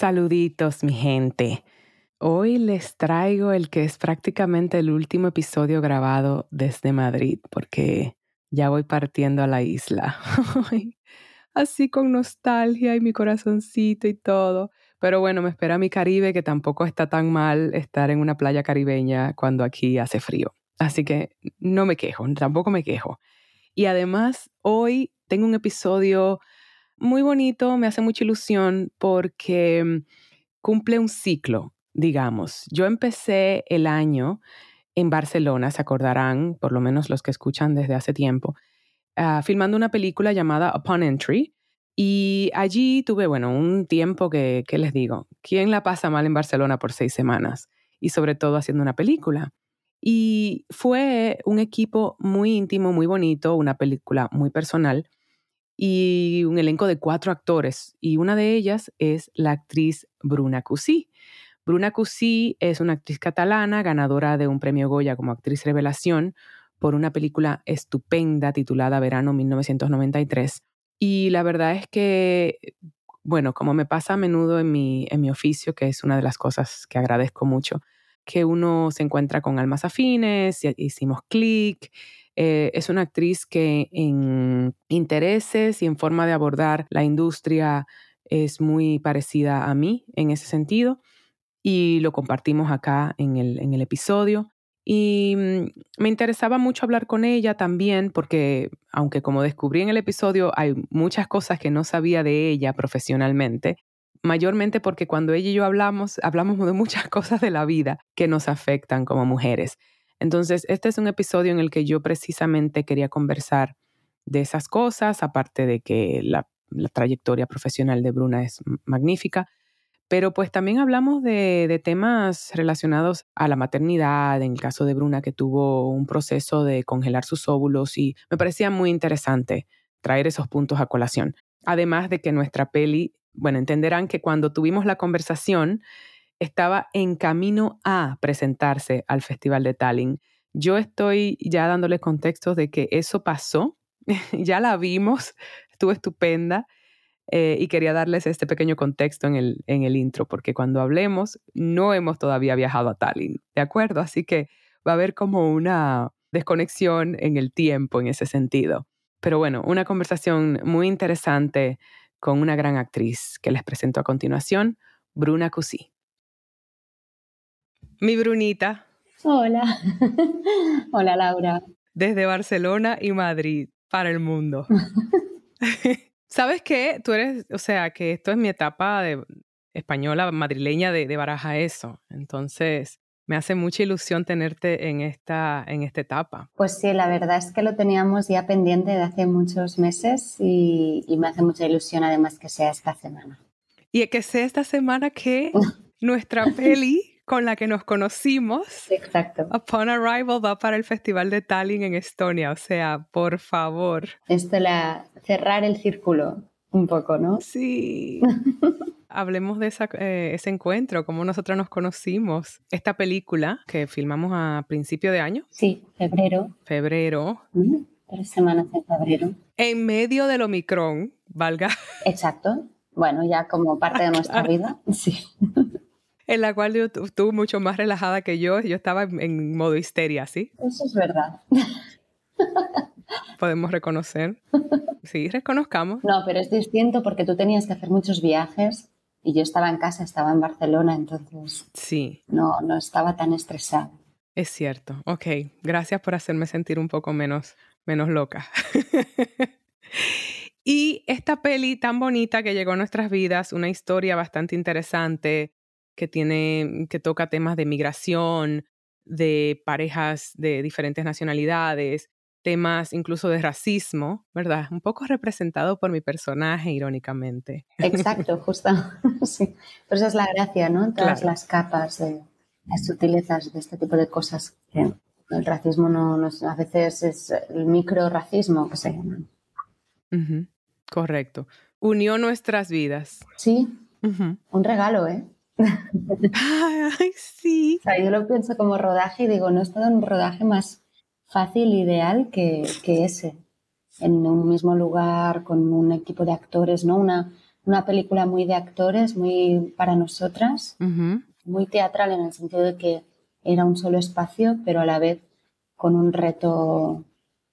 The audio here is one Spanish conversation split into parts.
Saluditos, mi gente. Hoy les traigo el que es prácticamente el último episodio grabado desde Madrid, porque ya voy partiendo a la isla. Así con nostalgia y mi corazoncito y todo. Pero bueno, me espera mi Caribe, que tampoco está tan mal estar en una playa caribeña cuando aquí hace frío. Así que no me quejo, tampoco me quejo. Y además, hoy tengo un episodio muy bonito, me hace mucha ilusión porque mm, cumple un ciclo, digamos. Yo empecé el año en Barcelona, se acordarán, por lo menos los que escuchan desde hace tiempo, ah, filmando una película llamada Upon Entry. Y allí tuve, bueno, un tiempo que, ¿qué les digo? ¿Quién la pasa mal en Barcelona por seis semanas? Y sobre todo haciendo una película. Y fue un equipo muy íntimo, muy bonito, una película muy personal y un elenco de cuatro actores. Y una de ellas es la actriz Bruna Cusí. Bruna Cusí es una actriz catalana, ganadora de un premio Goya como actriz revelación por una película estupenda titulada Verano 1993. Y la verdad es que, bueno, como me pasa a menudo en mi, en mi oficio, que es una de las cosas que agradezco mucho, que uno se encuentra con almas afines, hicimos clic eh, es una actriz que en intereses y en forma de abordar la industria es muy parecida a mí en ese sentido y lo compartimos acá en el, en el episodio. Y mm, me interesaba mucho hablar con ella también porque, aunque como descubrí en el episodio, hay muchas cosas que no sabía de ella profesionalmente, mayormente porque cuando ella y yo hablamos, hablamos de muchas cosas de la vida que nos afectan como mujeres. Entonces, este es un episodio en el que yo precisamente quería conversar de esas cosas, aparte de que la, trayectoria profesional de Bruna es magnífica, pero pues también hablamos de, temas relacionados a la maternidad, en el caso de Bruna que tuvo un proceso de congelar sus óvulos y me parecía muy interesante traer esos puntos a colación. Además de que nuestra peli, bueno, entenderán que cuando tuvimos la conversación, estaba en camino a presentarse al Festival de Tallinn. Yo estoy ya dándole contextos de que eso pasó, ya la vimos, estuvo estupenda eh, y quería darles este pequeño contexto en el, en el intro, porque cuando hablemos no hemos todavía viajado a Tallinn, ¿de acuerdo? Así que va a haber como una desconexión en el tiempo en ese sentido. Pero bueno, una conversación muy interesante con una gran actriz que les presento a continuación, Bruna Cusí. Mi Brunita. Hola. Hola, Laura. Desde Barcelona y Madrid para el mundo. ¿Sabes qué? Tú eres, o sea, que esto es mi etapa de española, madrileña de, de Baraja eso. Entonces, me hace mucha ilusión tenerte en esta, en esta etapa. Pues sí, la verdad es que lo teníamos ya pendiente de hace muchos meses y, y me hace mucha ilusión además que sea esta semana. Y que sea esta semana que nuestra peli con la que nos conocimos. Exacto. Upon Arrival va para el Festival de Tallinn en Estonia. O sea, por favor. Esto la cerrar el círculo un poco, ¿no? Sí. Hablemos de eh, ese encuentro, cómo nosotros nos conocimos. Esta película que filmamos a principio de año. Sí, febrero. Febrero. tres semanas en febrero. En medio del Omicron, valga. Exacto. Bueno, ya como parte de nuestra vida. Sí en la cual tú estuvo mucho más relajada que yo. Yo estaba en modo histeria, ¿sí? Eso es verdad. Podemos reconocer. Sí, reconozcamos. No, pero es distinto porque tú tenías que hacer muchos viajes y yo estaba en casa, estaba en Barcelona, entonces sí. no, no estaba tan estresada. Es cierto. Ok, gracias por hacerme sentir un poco menos, menos loca. y esta peli tan bonita que llegó a nuestras vidas, una historia bastante interesante, que tiene, que toca temas de migración, de parejas de diferentes nacionalidades, temas incluso de racismo, ¿verdad? Un poco representado por mi personaje, irónicamente. Exacto, justo. sí. Pero esa es la gracia, ¿no? Todas las capas, de, las sutilezas de este tipo de cosas. Que el racismo no, no a veces es el micro racismo que se llama. Correcto. Unió nuestras vidas. Sí. Un regalo, ¿eh? Ay, sí. O sea, yo lo pienso como rodaje y digo, no es todo un rodaje más fácil, ideal que, que ese. En un mismo lugar, con un equipo de actores, ¿no? Una una película muy de actores, muy para nosotras, muy teatral en el sentido de que era un solo espacio, pero a la vez con un reto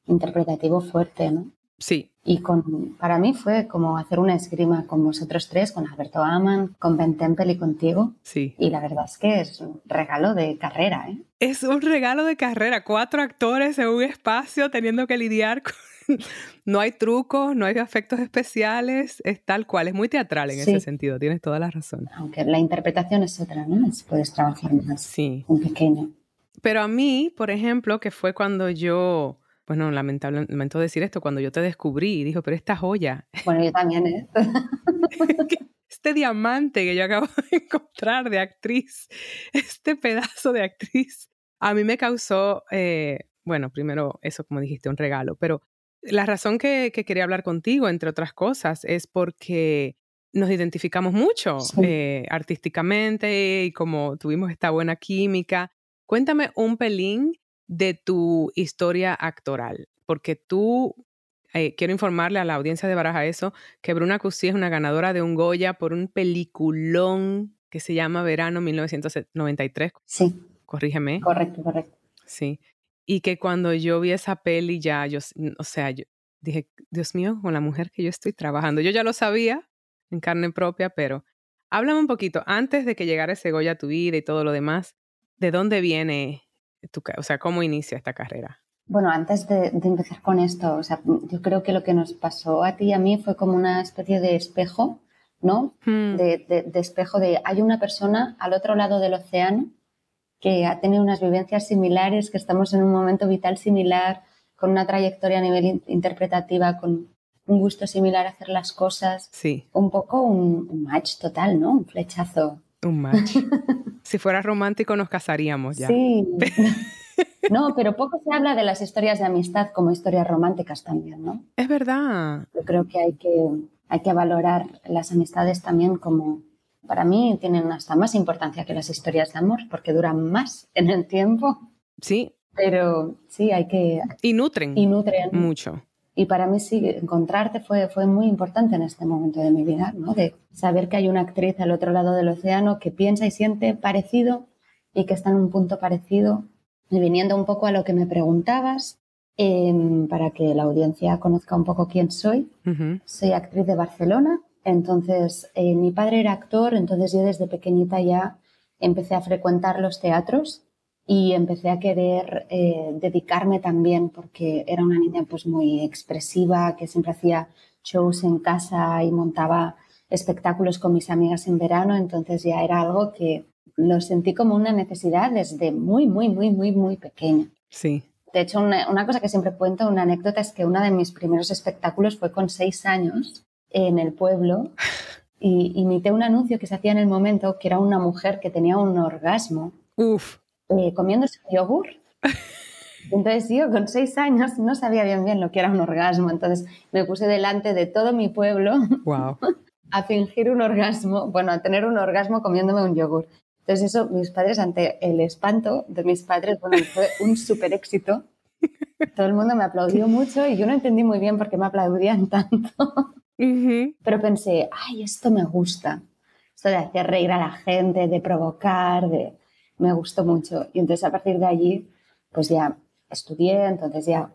interpretativo fuerte, ¿no? Sí. Y con, para mí fue como hacer una esgrima con vosotros tres, con Alberto Aman, con Ben Temple y contigo. Sí. Y la verdad es que es un regalo de carrera, ¿eh? Es un regalo de carrera. Cuatro actores en un espacio teniendo que lidiar con... no hay trucos, no hay efectos especiales, es tal cual, es muy teatral en ese sentido, tienes toda la razón. Aunque la interpretación es otra, ¿no? puedes trabajar más sí. un pequeño. Pero a mí, por ejemplo, que fue cuando yo bueno, lamentable, lamento decir esto, cuando yo te descubrí y dijo, pero esta joya. Bueno, yo también, ¿eh? este diamante que yo acabo de encontrar de actriz, este pedazo de actriz, a mí me causó, eh, bueno, primero eso, como dijiste, un regalo, pero la razón que, quería hablar contigo, entre otras cosas, es porque nos identificamos mucho eh, artísticamente y como tuvimos esta buena química. Cuéntame un pelín de tu historia actoral, porque tú, eh, quiero informarle a la audiencia de Baraja eso, que Bruna Cusí es una ganadora de un Goya por un peliculón que se llama Verano 1993. Sí. Corrígeme. Correcto, correcto. Sí. Y que cuando yo vi esa peli ya, yo, o sea, yo dije, Dios mío, con la mujer que yo estoy trabajando. Yo ya lo sabía en carne propia, pero háblame un poquito, antes de que llegara ese Goya a tu vida y todo lo demás, ¿de dónde viene o sea, ¿cómo inicia esta carrera? Bueno, antes de, empezar con esto, o sea, yo creo que lo que nos pasó a ti y a mí fue como una especie de espejo, ¿no? Hmm. De, espejo de hay una persona al otro lado del océano que ha tenido unas vivencias similares, que estamos en un momento vital similar, con una trayectoria a nivel interpretativa, con un gusto similar a hacer las cosas. Sí. Un poco un, un match total, ¿no? Un flechazo. Un match. si fuera romántico nos casaríamos ya. Sí. No, pero poco se habla de las historias de amistad como historias románticas también, ¿no? Es verdad. Yo creo que hay que, hay que valorar las amistades también como, para mí, tienen hasta más importancia que las historias de amor porque duran más en el tiempo. Sí. Pero sí, hay que... Y nutren. Y nutren. Mucho. Y para mí sí, encontrarte fue, fue muy importante en este momento de mi vida, ¿no? De saber que hay una actriz al otro lado del océano que piensa y siente parecido y que está en un punto parecido. Y viniendo un poco a lo que me preguntabas, em, para que la audiencia conozca un poco quién soy, soy actriz de Barcelona. Entonces, eh, mi padre era actor, entonces yo desde pequeñita ya empecé a frecuentar los teatros y empecé a querer eh, dedicarme también porque era una niña pues muy expresiva que siempre hacía shows en casa y montaba espectáculos con mis amigas en verano. Entonces ya era algo que lo sentí como una necesidad desde muy muy muy muy muy pequeña. Sí. De hecho una, una cosa que siempre cuento una anécdota es que uno de mis primeros espectáculos fue con seis años en el pueblo y imité un anuncio que se hacía en el momento que era una mujer que tenía un orgasmo. Uf eh, comiéndose yogur. Entonces yo con seis años no sabía bien bien lo que era un orgasmo, entonces me puse delante de todo mi pueblo a fingir un orgasmo, bueno, a tener un orgasmo comiéndome un yogur. Entonces eso, mis padres, ante el espanto de mis padres, bueno, fue un súper éxito. Todo el mundo me aplaudió mucho y yo no entendí muy bien por qué me aplaudían tanto. Pero pensé, ay, esto me gusta. Esto de hacer reír a la gente, de provocar, de me gustó mucho. Y entonces a partir de allí, pues ya estudié, entonces ya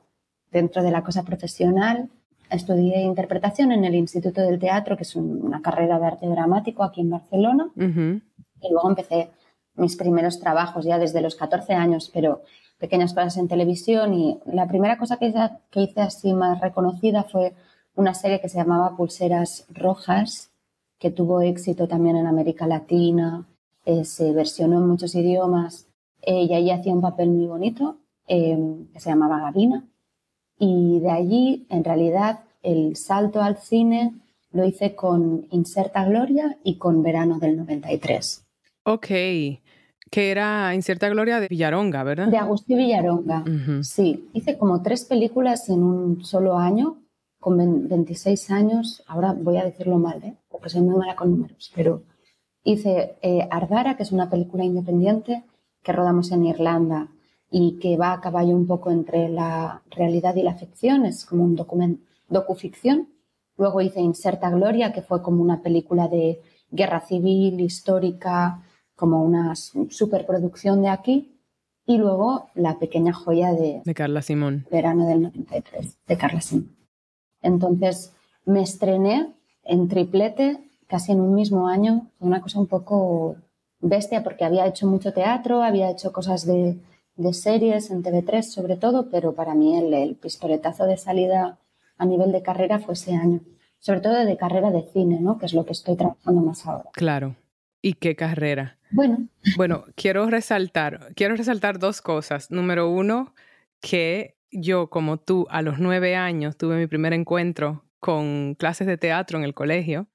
dentro de la cosa profesional, estudié interpretación en el Instituto del Teatro, que es una carrera de arte dramático aquí en Barcelona. Y luego empecé mis primeros trabajos ya desde los 14 años, pero pequeñas cosas en televisión. Y la primera cosa que hice, que hice así más reconocida fue una serie que se llamaba Pulseras Rojas, que tuvo éxito también en América Latina, eh, se versionó en muchos idiomas eh, y ahí hacía un papel muy bonito eh, que se llamaba Gabina. Y de allí, en realidad, el salto al cine lo hice con Inserta Gloria y con Verano del 93. Ok, que era Inserta Gloria de Villaronga, ¿verdad? De Agustín Villaronga, sí. Hice como tres películas en un solo año, con 26 años. Ahora voy a decirlo mal, ¿eh? porque soy muy mala con números, pero hice eh, Ardara, que es una película independiente que rodamos en Irlanda y que va a caballo un poco entre la realidad y la ficción, es como un document docuficción. Luego hice Inserta Gloria, que fue como una película de guerra civil, histórica, como una superproducción de aquí. Y luego La pequeña joya de, de Carla Simón. Verano del 93, de Carla Simón. Entonces me estrené en triplete casi en un mismo año, una cosa un poco bestia porque había hecho mucho teatro, había hecho cosas de, de series en TV3 sobre todo, pero para mí el, el, pistoletazo de salida a nivel de carrera fue ese año, sobre todo de carrera de cine, ¿no? que es lo que estoy trabajando más ahora. Claro. ¿Y qué carrera? Bueno. Bueno, quiero resaltar, quiero resaltar dos cosas. Número uno, que yo, como tú, a los nueve años tuve mi primer encuentro con clases de teatro en el colegio,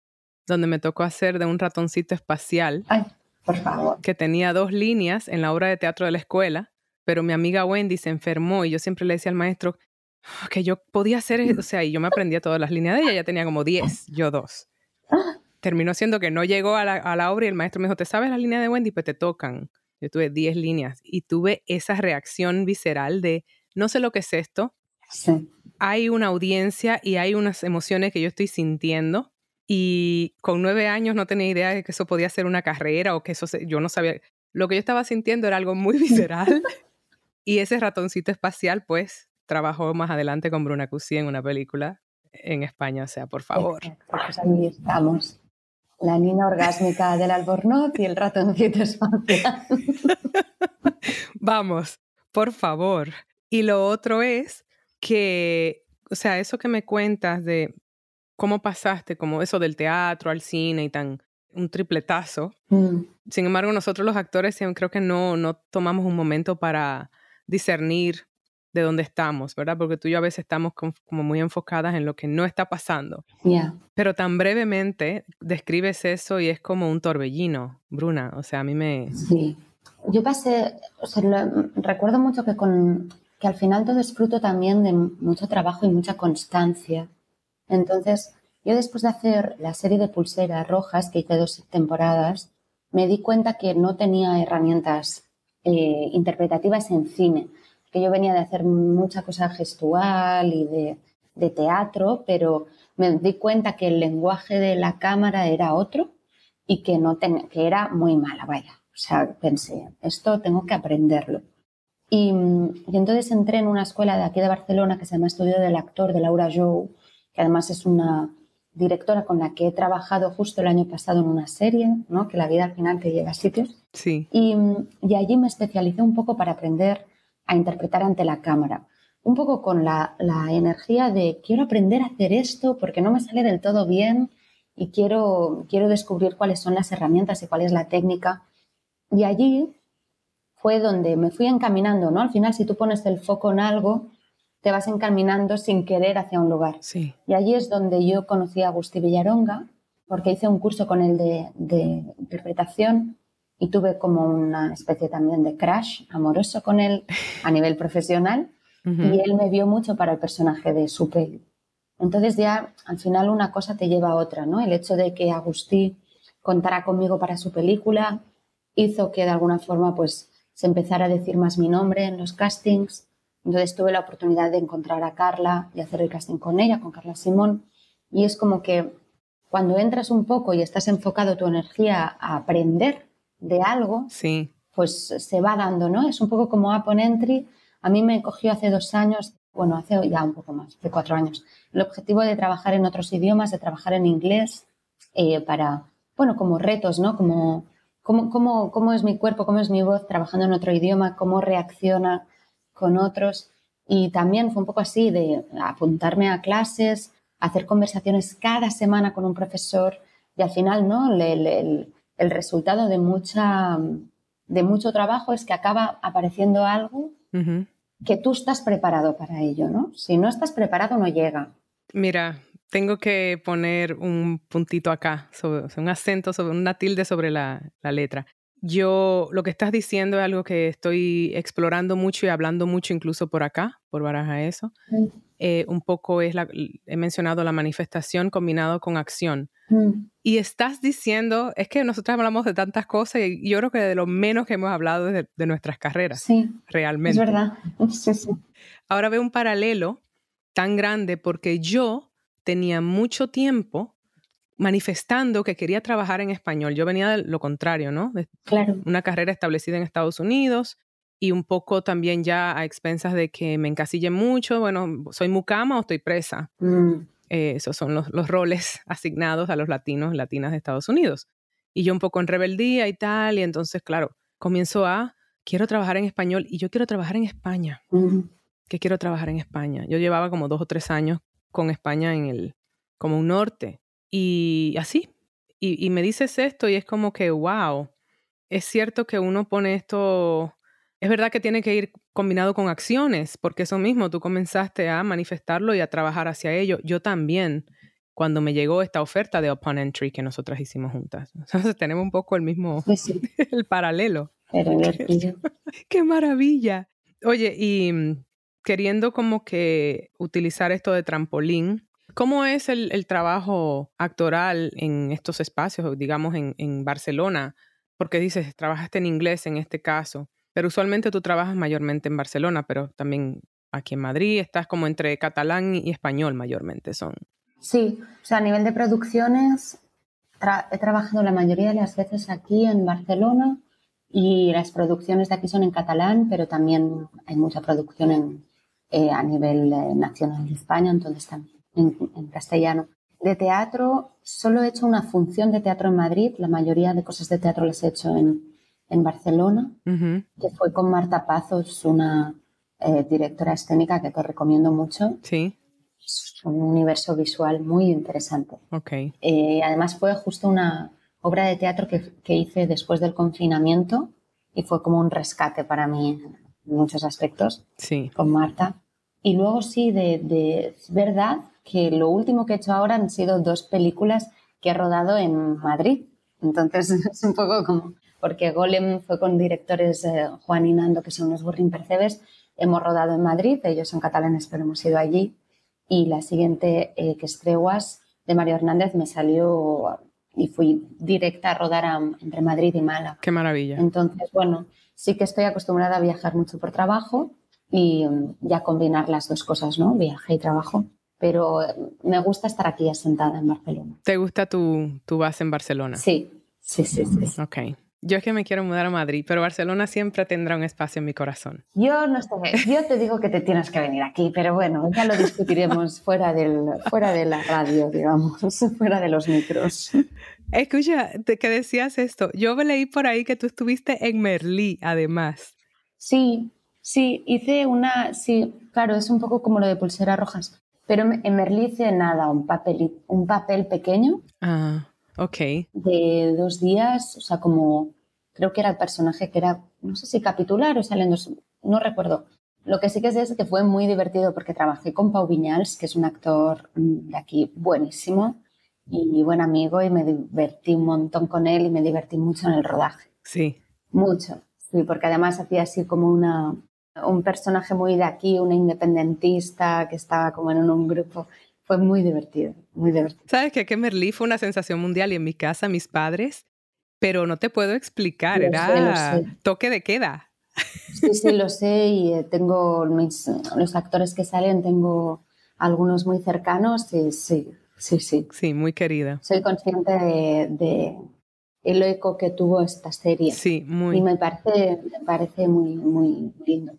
donde me tocó hacer de un ratoncito espacial. Ay, por favor. Que tenía dos líneas en la obra de teatro de la escuela, pero mi amiga Wendy se enfermó y yo siempre le decía al maestro que yo podía hacer, o sea, y yo me aprendía todas las líneas de ella, ella tenía como diez, yo dos. Terminó siendo que no llegó a la, a la obra y el maestro me dijo, ¿te sabes la línea de Wendy? Pues te tocan. Yo tuve diez líneas y tuve esa reacción visceral de, no sé lo que es esto. Sí. Hay una audiencia y hay unas emociones que yo estoy sintiendo y con nueve años no tenía idea de que eso podía ser una carrera o que eso, se, yo no sabía. Lo que yo estaba sintiendo era algo muy visceral y ese ratoncito espacial, pues, trabajó más adelante con Bruna Cusí en una película en España, o sea, por favor. Pues ahí estamos. La niña orgásmica del albornoz y el ratoncito espacial. Vamos, por favor. Y lo otro es que, o sea, eso que me cuentas de cómo pasaste como eso del teatro al cine y tan un tripletazo. Mm. Sin embargo, nosotros los actores creo que no, no tomamos un momento para discernir de dónde estamos, ¿verdad? Porque tú y yo a veces estamos como muy enfocadas en lo que no está pasando. Yeah. Pero tan brevemente describes eso y es como un torbellino, Bruna. O sea, a mí me... Sí. Yo pasé, o sea, lo, recuerdo mucho que con que al final todo es fruto también de mucho trabajo y mucha constancia. Entonces, yo después de hacer la serie de pulseras rojas, que hice dos temporadas, me di cuenta que no tenía herramientas eh, interpretativas en cine, que yo venía de hacer mucha cosa gestual y de, teatro, pero me di cuenta que el lenguaje de la cámara era otro y que, no ten, que era muy mala, vaya. O sea, pensé, esto tengo que aprenderlo. Y, y, entonces entré en una escuela de aquí de Barcelona que se llama Estudio del Actor de Laura Jou, que además es una directora con la que he trabajado justo el año pasado en una serie, ¿no? que la vida al final te lleva a sitios. Sí. Y, y allí me especialicé un poco para aprender a interpretar ante la cámara. Un poco con la, la, energía de quiero aprender a hacer esto porque no me sale del todo bien y quiero, quiero descubrir cuáles son las herramientas y cuál es la técnica. Y allí fue donde me fui encaminando, ¿no? Al final, si tú pones el foco en algo, te vas encaminando sin querer hacia un lugar. Sí. Y allí es donde yo conocí a Agustí Villaronga, porque hice un curso con él de, de interpretación y tuve como una especie también de crash amoroso con él a nivel profesional uh -huh. y él me vio mucho para el personaje de su peli. Entonces ya al final una cosa te lleva a otra, ¿no? El hecho de que Agustí contara conmigo para su película hizo que de alguna forma pues se empezara a decir más mi nombre en los castings. Entonces tuve la oportunidad de encontrar a Carla y hacer el casting con ella, con Carla Simón. Y es como que cuando entras un poco y estás enfocado tu energía a aprender de algo, sí. pues se va dando, ¿no? Es un poco como Upon Entry. A mí me cogió hace dos años, bueno, hace ya un poco más, hace cuatro años, el objetivo de trabajar en otros idiomas, de trabajar en inglés, eh, para, bueno, como retos, ¿no? Como cómo, cómo, cómo es mi cuerpo, cómo es mi voz trabajando en otro idioma, cómo reacciona con otros. Y también fue un poco así de apuntarme a clases, hacer conversaciones cada semana con un profesor y al final, ¿no? El, el, el resultado de, mucha, de mucho trabajo es que acaba apareciendo algo uh -huh. que tú estás preparado para ello, ¿no? Si no estás preparado, no llega. Mira, tengo que poner un puntito acá, sobre, un acento, sobre una tilde sobre la, la letra. Yo, lo que estás diciendo es algo que estoy explorando mucho y hablando mucho incluso por acá, por Baraja Eso. Sí. Eh, un poco es la, he mencionado la manifestación combinado con acción. Mm. Y estás diciendo, es que nosotros hablamos de tantas cosas y yo creo que de lo menos que hemos hablado de, de nuestras carreras. Sí, realmente. Es verdad. Sí, sí. Ahora veo un paralelo tan grande porque yo tenía mucho tiempo manifestando que quería trabajar en español. Yo venía de lo contrario, ¿no? De claro. Una carrera establecida en Estados Unidos y un poco también ya a expensas de que me encasille mucho. Bueno, ¿soy mucama o estoy presa? Mm. Eh, esos son los, los, roles asignados a los latinos y latinas de Estados Unidos. Y yo un poco en rebeldía y tal, y entonces, claro, comienzo a, quiero trabajar en español y yo quiero trabajar en España. Mm. Que quiero trabajar en España. Yo llevaba como dos o tres años con España en el, como un norte. Y así. Y, y me dices esto y es como que, wow, es cierto que uno pone esto es verdad que tiene que ir combinado con acciones, porque eso mismo, tú comenzaste a manifestarlo y a trabajar hacia ello. Yo también, cuando me llegó esta oferta de Upon Entry que nosotras hicimos juntas. Entonces tenemos un poco el mismo, sí. el paralelo. Qué maravilla. Oye, y mm, queriendo como que utilizar esto de trampolín, ¿cómo es el, el trabajo actoral en estos espacios, digamos en, en Barcelona? Porque dices, trabajaste en inglés en este caso. Pero usualmente tú trabajas mayormente en Barcelona, pero también aquí en Madrid estás como entre catalán y español mayormente son. Sí, o sea, a nivel de producciones tra he trabajado la mayoría de las veces aquí en Barcelona y las producciones de aquí son en catalán, pero también hay mucha producción en, eh, a nivel eh, nacional de España, entonces también en, en castellano. De teatro, solo he hecho una función de teatro en Madrid, la mayoría de cosas de teatro las he hecho en, en Barcelona, uh -huh. que fue con Marta Pazos, una eh, directora escénica que te recomiendo mucho. Sí. Es un universo visual muy interesante. Ok. Eh, además fue justo una obra de teatro que, que, hice después del confinamiento y fue como un rescate para mí en muchos aspectos sí. con Marta. Y luego sí, de, de, verdad que lo último que he hecho ahora han sido dos películas que he rodado en Madrid. Entonces es un poco como porque Golem fue con directores eh, Juan y Nando, que son unos burrin percebes. Hemos rodado en Madrid, ellos son catalanes, pero hemos ido allí. Y la siguiente, eh, que es Treguas, de Mario Hernández, me salió y fui directa a rodar a, entre Madrid y Málaga. Qué maravilla. Entonces, bueno, sí que estoy acostumbrada a viajar mucho por trabajo y ya combinar las dos cosas, ¿no? Viaje y trabajo. Pero me gusta estar aquí asentada en Barcelona. ¿Te gusta tu, tu base en Barcelona? Sí, sí, sí, sí. Ok. Yo es que me quiero mudar a Madrid, pero Barcelona siempre tendrá un espacio en mi corazón. Yo no sé, yo te digo que te tienes que venir aquí, pero bueno, ya lo discutiremos fuera, del, fuera de la radio, digamos, fuera de los micros. Escucha, que decías esto, yo leí por ahí que tú estuviste en Merlí, además. Sí, sí, hice una, sí, claro, es un poco como lo de pulseras rojas, pero en Merlí hice nada, un papel, un papel pequeño. Ah. Ok. De dos días, o sea, como creo que era el personaje que era, no sé si capitular o salen dos, no recuerdo. Lo que sí que sé es que fue muy divertido porque trabajé con Pau Viñals, que es un actor de aquí buenísimo y buen amigo, y me divertí un montón con él y me divertí mucho en el rodaje. Sí. Mucho, sí, porque además hacía así como una, un personaje muy de aquí, una independentista que estaba como en un grupo fue muy divertido, muy divertido. ¿Sabes que, que Merlí fue una sensación mundial y en mi casa mis padres, pero no te puedo explicar, lo era sé, sé. toque de queda. Sí, sí, lo sé y eh, tengo mis, los actores que salen, tengo algunos muy cercanos y sí, sí, sí. Sí, muy querida. Soy consciente de, de el eco que tuvo esta serie. Sí, muy. Y me parece, me parece muy, muy lindo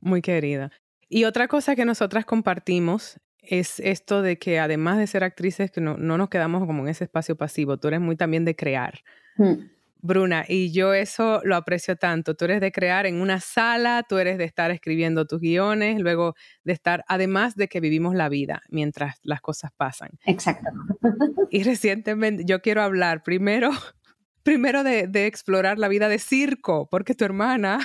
Muy querida. Y otra cosa que nosotras compartimos es esto de que además de ser actrices, que no, no, nos quedamos como en ese espacio pasivo, tú eres muy también de crear. Mm. Bruna, y yo eso lo aprecio tanto. Tú eres de crear en una sala, tú eres de estar escribiendo tus guiones, luego de estar, además de que vivimos la vida mientras las cosas pasan. Exacto. Y recientemente yo quiero hablar primero, primero de, de explorar la vida de circo, porque tu hermana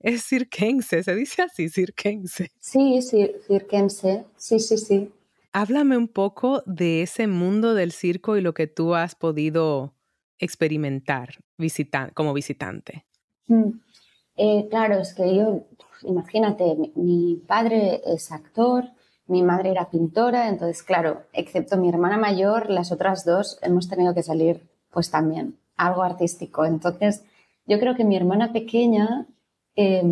es cirquense, se dice así, cirquense. Sí, sí, cirquense, sí, sí, sí. Háblame un poco de ese mundo del circo y lo que tú has podido experimentar visita como visitante. Mm. Eh, claro, es que yo, imagínate, mi, mi, padre es actor, mi madre era pintora, entonces, claro, excepto mi hermana mayor, las otras dos hemos tenido que salir, pues también, algo artístico. Entonces, yo creo que mi hermana pequeña eh,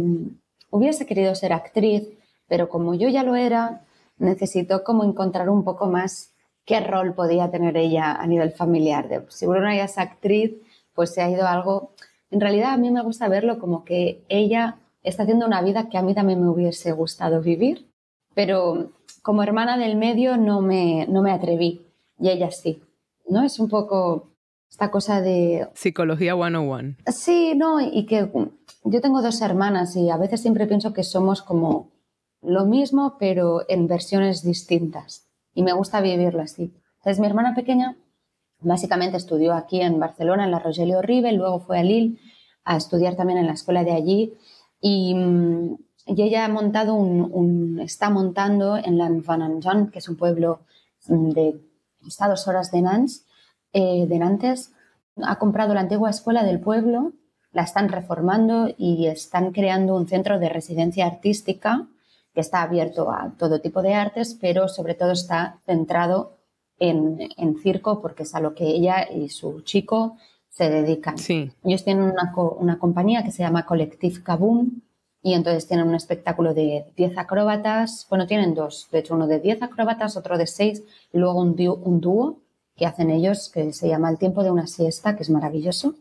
hubiese querido ser actriz, pero como yo ya lo era, necesitó como encontrar un poco más qué rol podía tener ella a nivel familiar. Si Bruna ya es actriz, pues se ha ido algo... En realidad a mí me gusta verlo como que ella está haciendo una vida que a mí también me hubiese gustado vivir, pero como hermana del medio no me, no me atreví y ella sí. ¿no? Es un poco esta cosa de... Psicología 101. Sí, no, y que yo tengo dos hermanas y a veces siempre pienso que somos como lo mismo, pero en versiones distintas. Y me gusta vivirlo así. Entonces, mi hermana pequeña básicamente estudió aquí en Barcelona, en la Rogelio Rive, luego fue a Lille a estudiar también en la escuela de allí. Y, mm, y ella ha montado un, está montando en Lanvananjan, que es un pueblo de está dos horas de Nantes, eh, de Nantes, ha comprado la antigua escuela del pueblo, la están reformando y están creando un centro de residencia artística que está abierto a todo tipo de artes, pero sobre todo está centrado en, circo porque es a lo que ella y su chico se dedican. Sí. Ellos tienen una, una compañía que se llama Collective Kaboom y entonces tienen un espectáculo de 10 acróbatas, bueno, tienen dos, de hecho uno de 10 acróbatas, otro de 6 y luego un dúo que hacen ellos que se llama El tiempo de una siesta, que es maravilloso.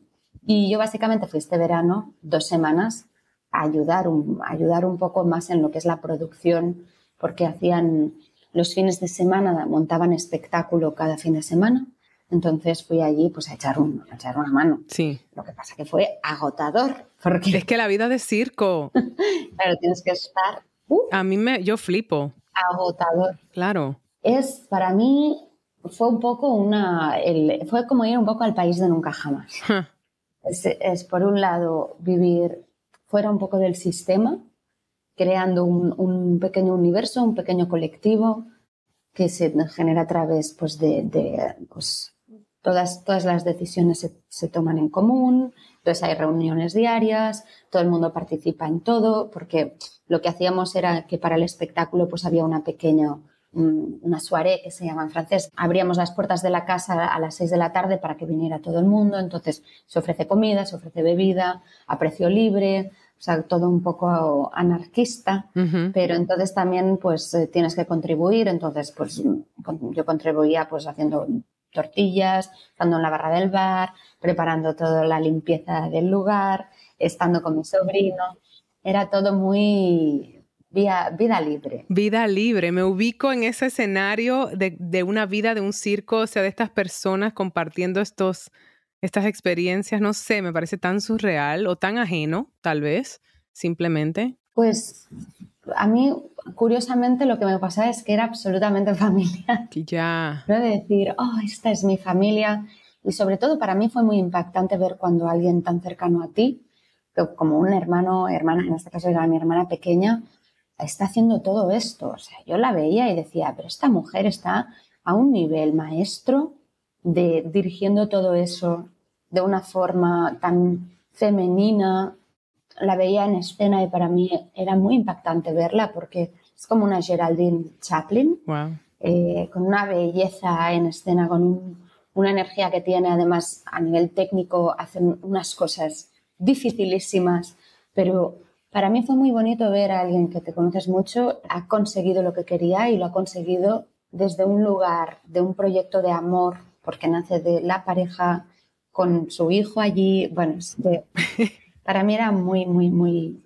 Y yo básicamente fui este verano, dos semanas, a ayudar un, ayudar un poco más en lo que es la producción, porque hacían los fines de semana, montaban espectáculo cada fin de semana entonces fui allí pues a echar, un, a echar una mano. Sí. Lo que pasa que fue agotador. Porque... Es que la vida de circo. claro, tienes que estar... Uh, a mí me... Yo flipo. Agotador. Claro. Es, para mí, fue un poco una... El, fue como ir un poco al país de nunca jamás. es, es, por un lado, vivir fuera un poco del sistema, creando un, un pequeño universo, un pequeño colectivo, que se genera a través pues, de, de pues, todas, todas las decisiones se, se, toman en común, entonces hay reuniones diarias, todo el mundo participa en todo, porque lo que hacíamos era que para el espectáculo pues había una pequeña, una soirée que se llama en francés. Abríamos las puertas de la casa a las seis de la tarde para que viniera todo el mundo, entonces se ofrece comida, se ofrece bebida a precio libre, o sea, todo un poco anarquista, pero entonces también pues eh, tienes que contribuir, entonces pues yo contribuía pues haciendo tortillas, estando en la barra del bar, preparando toda la limpieza del lugar, estando con mi sobrino, era todo muy vida, vida libre. Vida libre, me ubico en ese escenario de, de una vida de un circo, o sea, de estas personas compartiendo estos estas experiencias, no sé, me parece tan surreal o tan ajeno, tal vez, simplemente. Pues a mí, curiosamente, lo que me pasaba es que era absolutamente familiar. Ya. ¿No? De decir, oh, esta es mi familia. Y sobre todo para mí fue muy impactante ver cuando alguien tan cercano a ti, como un hermano, hermana, en este caso era mi hermana pequeña, está haciendo todo esto. O sea, yo la veía y decía, pero esta mujer está a un nivel maestro de dirigiendo todo eso de una forma tan femenina. La veía en escena y para mí era muy impactante verla porque es como una Geraldine Chaplin, eh, con una belleza en escena, con una energía que tiene, además a nivel técnico, hacen unas cosas dificilísimas, pero para mí fue muy bonito ver a alguien que te conoces mucho, ha conseguido lo que quería y lo ha conseguido desde un lugar, de un proyecto de amor porque nace de la pareja con su hijo allí. Bueno, para mí era muy, muy, muy,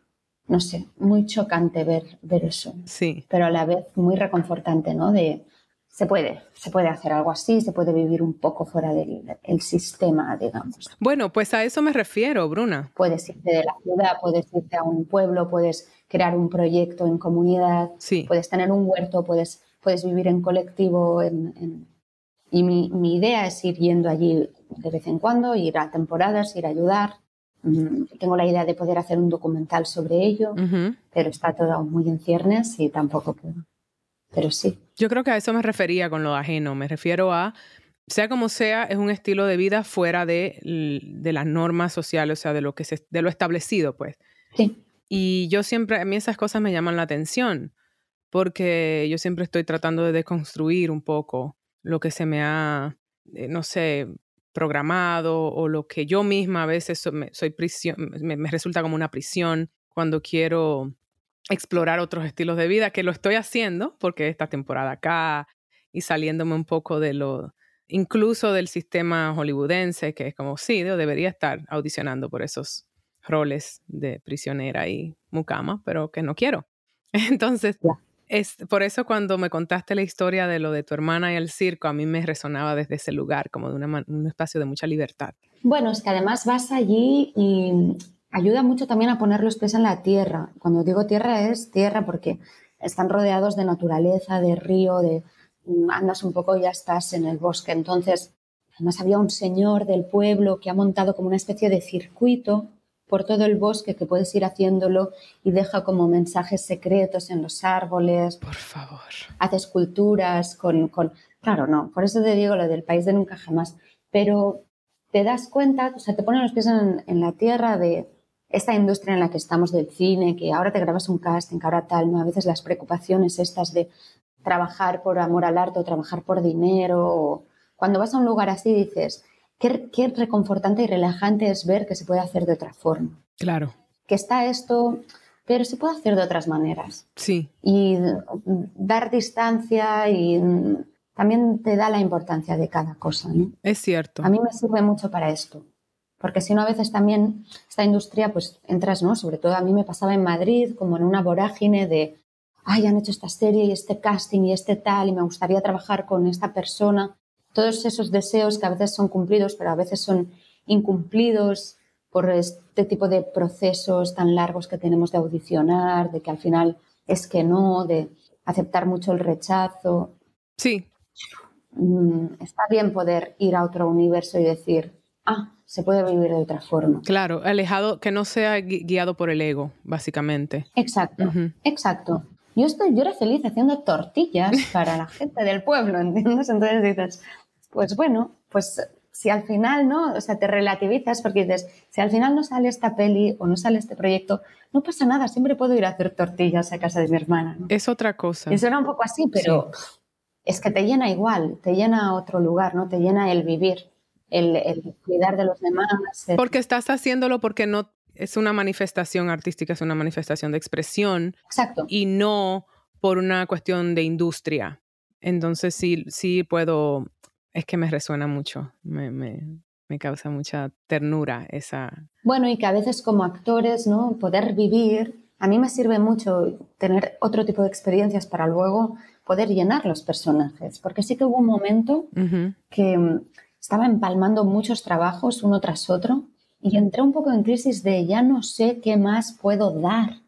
no sé, muy chocante ver, ver eso. Sí. Pero a la vez muy reconfortante, ¿no? De, se puede, se puede hacer algo así, se puede vivir un poco fuera del sistema, digamos. Bueno, pues a eso me refiero, Bruna. Puedes irte de la ciudad, puedes irte a un pueblo, puedes crear un proyecto en comunidad, sí. puedes tener un huerto, puedes, puedes vivir en colectivo, en y mi, mi, idea es ir yendo allí de vez en cuando, ir a temporadas, ir a ayudar. Mm, tengo la idea de poder hacer un documental sobre ello, pero está todo muy en ciernes y tampoco puedo. Pero sí. Yo creo que a eso me refería con lo ajeno. Me refiero a, sea como sea, es un estilo de vida fuera de, de las normas sociales, o sea, de lo, que se, de lo establecido, pues. Sí. Y yo siempre, a mí esas cosas me llaman la atención, porque yo siempre estoy tratando de deconstruir un poco lo que se me ha, eh, no sé, programado o lo que yo misma a veces soy prisión, me, resulta como una prisión cuando quiero explorar otros estilos de vida, que lo estoy haciendo porque esta temporada acá y saliéndome un poco de lo, incluso del sistema hollywoodense, que es como, sí, yo debería estar audicionando por esos roles de prisionera y mucama, pero que no quiero. Entonces, es por eso cuando me contaste la historia de lo de tu hermana y el circo, a mí me resonaba desde ese lugar, como de un espacio de mucha libertad. Bueno, es que además vas allí y ayuda mucho también a poner los pies en la tierra. Cuando digo tierra es tierra porque están rodeados de naturaleza, de río, de andas un poco y ya estás en el bosque. Entonces, además había un señor del pueblo que ha montado como una especie de circuito por todo el bosque que puedes ir haciéndolo y deja como mensajes secretos en los árboles. Por favor. Hace esculturas con, con... Claro, no, por eso te digo lo del país de nunca jamás. Pero te das cuenta, o sea, te ponen los pies en, en la tierra de esta industria en la que estamos del cine, que ahora te grabas un casting, que ahora tal, ¿no? A veces las preocupaciones estas de trabajar por amor al arte o trabajar por dinero. Cuando vas a un lugar así dices, qué, reconfortante y relajante es ver que se puede hacer de otra forma. Claro. Que está esto, pero se puede hacer de otras maneras. Sí. Y dar distancia y también te da la importancia de cada cosa. ¿no? Es cierto. A mí me sirve mucho para esto. Porque si no, a veces también esta industria, pues entras, ¿no? Sobre todo a mí me pasaba en Madrid, como en una vorágine de, ay, han hecho esta serie y este casting y este tal, y me gustaría trabajar con esta persona todos esos deseos que a veces son cumplidos, pero a veces son incumplidos por este tipo de procesos tan largos que tenemos de audicionar, de que al final es que no, de aceptar mucho el rechazo. Sí. Mm, está bien poder ir a otro universo y decir, ah, se puede vivir de otra forma. Claro, alejado, que no sea guiado por el ego, básicamente. Exacto, exacto. Yo, estoy, yo era feliz haciendo tortillas para la gente del pueblo, ¿entiendes? Entonces dices, pues bueno, pues si al final, ¿no? O sea, te relativizas porque dices, si al final no sale esta peli o no sale este proyecto, no pasa nada, siempre puedo ir a hacer tortillas a casa de mi hermana. Es otra cosa. Y suena un poco así, pero es que te llena igual, te llena otro lugar, ¿no? Te llena el vivir, el, cuidar de los demás. Porque estás haciéndolo porque no es una manifestación artística, es una manifestación de expresión. Exacto. Y no por una cuestión de industria. Entonces sí, sí puedo es que me resuena mucho, me, me, me, causa mucha ternura esa... Bueno, y que a veces como actores, ¿no? Poder vivir, a mí me sirve mucho tener otro tipo de experiencias para luego poder llenar los personajes, porque sí que hubo un momento que mm, estaba empalmando muchos trabajos uno tras otro y entré un poco en crisis de ya no sé qué más puedo dar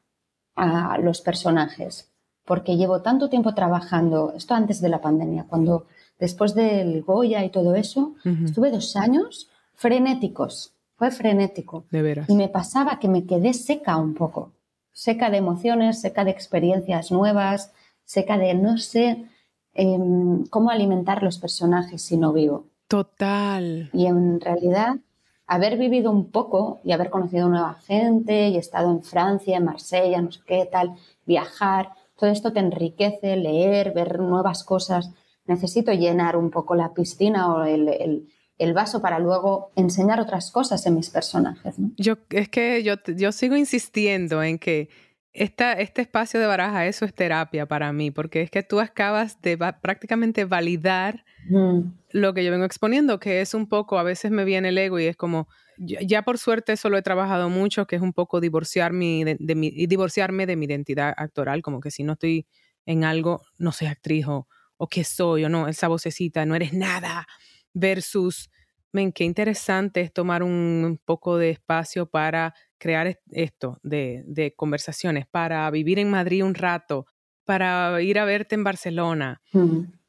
a los personajes, porque llevo tanto tiempo trabajando, esto antes de la pandemia, cuando después del Goya y todo eso, estuve dos años frenéticos, fue frenético. De veras. Y me pasaba que me quedé seca un poco, seca de emociones, seca de experiencias nuevas, seca de no sé em, cómo alimentar los personajes si no vivo. Total. Y en realidad, haber vivido un poco y haber conocido nueva gente y estado en Francia, en Marsella, no sé qué tal, viajar, todo esto te enriquece, leer, ver nuevas cosas necesito llenar un poco la piscina o el, vaso para luego enseñar otras cosas en mis personajes. Yo, es que yo, yo sigo insistiendo en que esta, este espacio de baraja, eso es terapia para mí, porque es que tú acabas de prácticamente validar mm. lo que yo vengo exponiendo, que es un poco, a veces me viene el ego y es como, ya, por suerte eso lo he trabajado mucho, que es un poco divorciar de, divorciarme de mi identidad actoral, como que si no estoy en algo, no soy actriz o, o qué soy o no, esa vocecita, no eres nada, versus, ven, qué interesante es tomar un poco de espacio para crear esto de, conversaciones, para vivir en Madrid un rato, para ir a verte en Barcelona,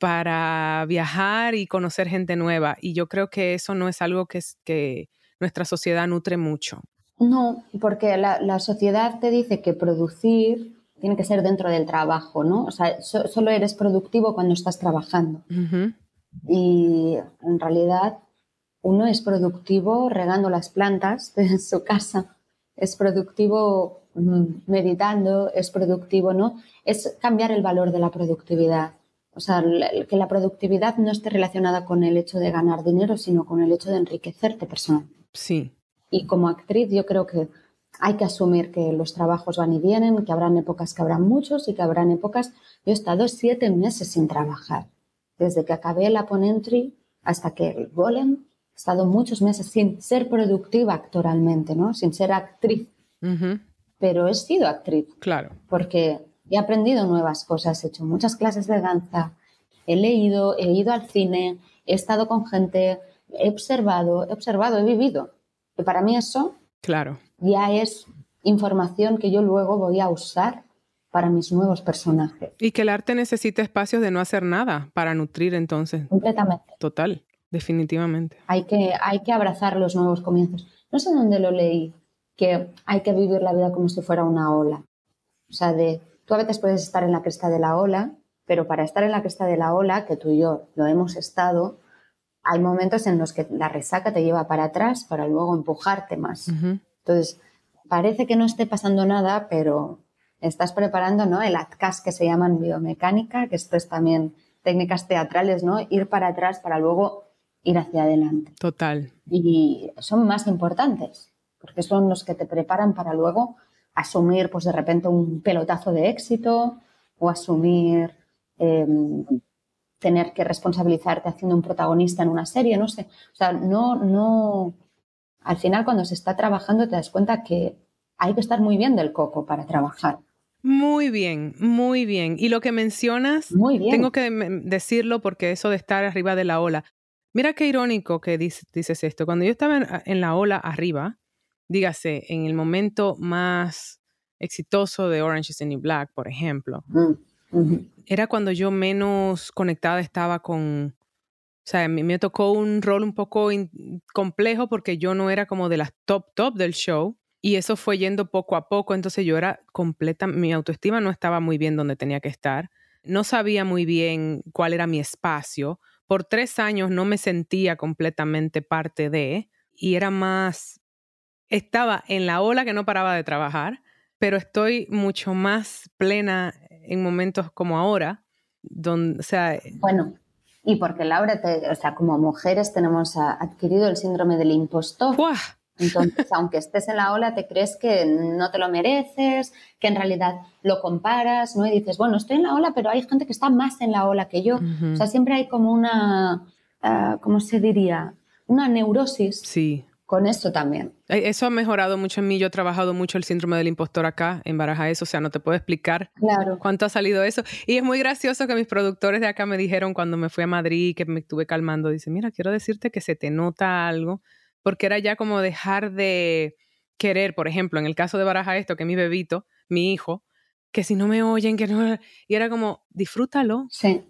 para viajar y conocer gente nueva. Y yo creo que eso no es algo que, que nuestra sociedad nutre mucho. No, porque la, la sociedad te dice que producir tiene que ser dentro del trabajo, ¿no? O sea, solo eres productivo cuando estás trabajando. Y en realidad uno es productivo regando las plantas de su casa, es productivo mm, meditando, es productivo, ¿no? Es cambiar el valor de la productividad. O sea, que la productividad no esté relacionada con el hecho de ganar dinero, sino con el hecho de enriquecerte personalmente. Sí. Y como actriz yo creo que hay que asumir que los trabajos van y vienen, que habrán épocas que habrán muchos y que habrán épocas. Yo he estado siete meses sin trabajar, desde que acabé la Ponentry hasta que el Golem. He estado muchos meses sin ser productiva actoralmente, ¿no? Sin ser actriz. Pero he sido actriz. Claro. Porque he aprendido nuevas cosas, he hecho muchas clases de danza, he leído, he ido al cine, he estado con gente, he observado, he observado, he vivido. Y para mí eso claro. ya es información que yo luego voy a usar para mis nuevos personajes. Y que el arte necesita espacios de no hacer nada para nutrir entonces. Completamente. Total, definitivamente. Hay que, hay que abrazar los nuevos comienzos. No sé dónde lo leí, que hay que vivir la vida como si fuera una ola. O sea, de tú a veces puedes estar en la cresta de la ola, pero para estar en la cresta de la ola, que tú y yo lo hemos estado, hay momentos en los que la resaca te lleva para atrás para luego empujarte más. Entonces, parece que no esté pasando nada, pero estás preparando ¿no? el ATCAS que se llama en biomecánica, que esto es también técnicas teatrales, ¿no? Ir para atrás para luego ir hacia adelante. Total. Y son más importantes, porque son los que te preparan para luego asumir, pues de repente, un pelotazo de éxito o asumir em, tener que responsabilizarte haciendo un protagonista en una serie, no sé. O sea, no, no. Al final, cuando se está trabajando, te das cuenta que hay que estar muy bien del coco para trabajar. Muy bien, muy bien. Y lo que mencionas, muy bien. tengo que decirlo porque eso de estar arriba de la ola. Mira qué irónico que dices, esto. Cuando yo estaba en, la ola arriba, dígase, en el momento más exitoso de Orange is the New Black, por ejemplo, mm, era cuando yo menos conectada estaba con, o sea, me, me tocó un rol un poco complejo porque yo no era como de las top top del show y eso fue yendo poco a poco, entonces yo era completa, mi autoestima no estaba muy bien donde tenía que estar, no sabía muy bien cuál era mi espacio, por tres años no me sentía completamente parte de y era más, estaba en la ola que no paraba de trabajar, pero estoy mucho más plena en momentos como ahora, donde, o sea... Bueno, y porque Laura, o sea, como mujeres tenemos adquirido el síndrome del impostor. Entonces, aunque estés en la ola, te crees que no te lo mereces, que en realidad lo comparas, ¿no? Y dices, bueno, estoy en la ola, pero hay gente que está más en la ola que yo. O sea, siempre hay como una, uh, ¿cómo se diría? Una neurosis. Sí con esto también. Eso ha mejorado mucho en mí. Yo he trabajado mucho el síndrome del impostor acá en Baraja eso, o sea, no te puedo explicar claro. cuánto ha salido eso. Y es muy gracioso que mis productores de acá me dijeron cuando me fui a Madrid, que me estuve calmando, dice, mira, quiero decirte que se te nota algo, porque era ya como dejar de querer, por ejemplo, en el caso de Baraja esto, que mi bebito, mi hijo, que si no me oyen, que no... Y era como, disfrútalo. Sí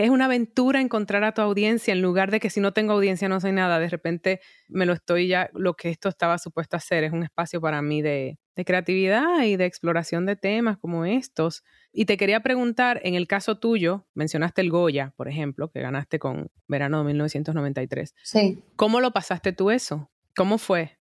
es una aventura encontrar a tu audiencia en lugar de que si no tengo audiencia no soy nada, de repente me lo estoy ya, lo que esto estaba supuesto a hacer es un espacio para mí de, creatividad y de exploración de temas como estos. Y te quería preguntar, en el caso tuyo, mencionaste el Goya, por ejemplo, que ganaste con verano de 1993. Sí. ¿Cómo lo pasaste tú eso? ¿Cómo fue?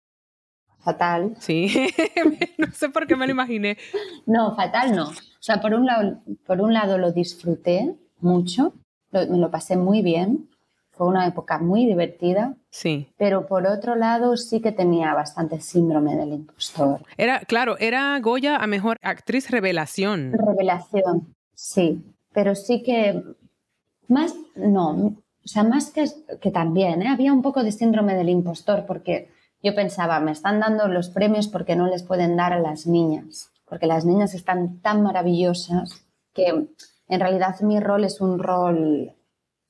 Fatal. Sí, no sé por qué me lo imaginé. No, fatal no. O sea, por un lado, por un lado lo disfruté, mucho, me lo pasé muy bien, fue una época muy divertida. Sí. Pero por otro lado sí que tenía bastante síndrome del impostor. Era, claro, era Goya a mejor actriz revelación. Revelación, sí. Pero sí que más, no, o sea, más que, que también, ¿eh? había un poco de síndrome del impostor porque yo pensaba, me están dando los premios porque no les pueden dar a las niñas, porque las niñas están tan maravillosas que en realidad mi rol es un rol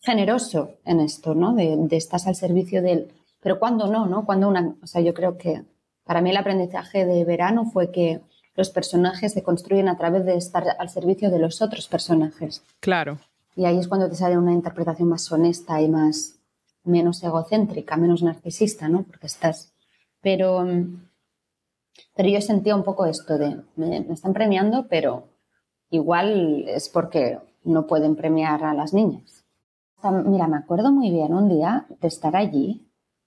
generoso en esto, ¿no? De, de estás al servicio del... Pero cuando no, ¿no? Cuando una... O sea, yo creo que para mí el aprendizaje de verano fue que los personajes se construyen a través de estar al servicio de los otros personajes. Claro. Y ahí es cuando te sale una interpretación más honesta y más menos egocéntrica, menos narcisista, ¿no? Porque estás... Pero, pero yo sentía un poco esto de, me están premiando, pero igual es porque no pueden premiar a las niñas. Mira, me acuerdo muy bien un día de estar allí,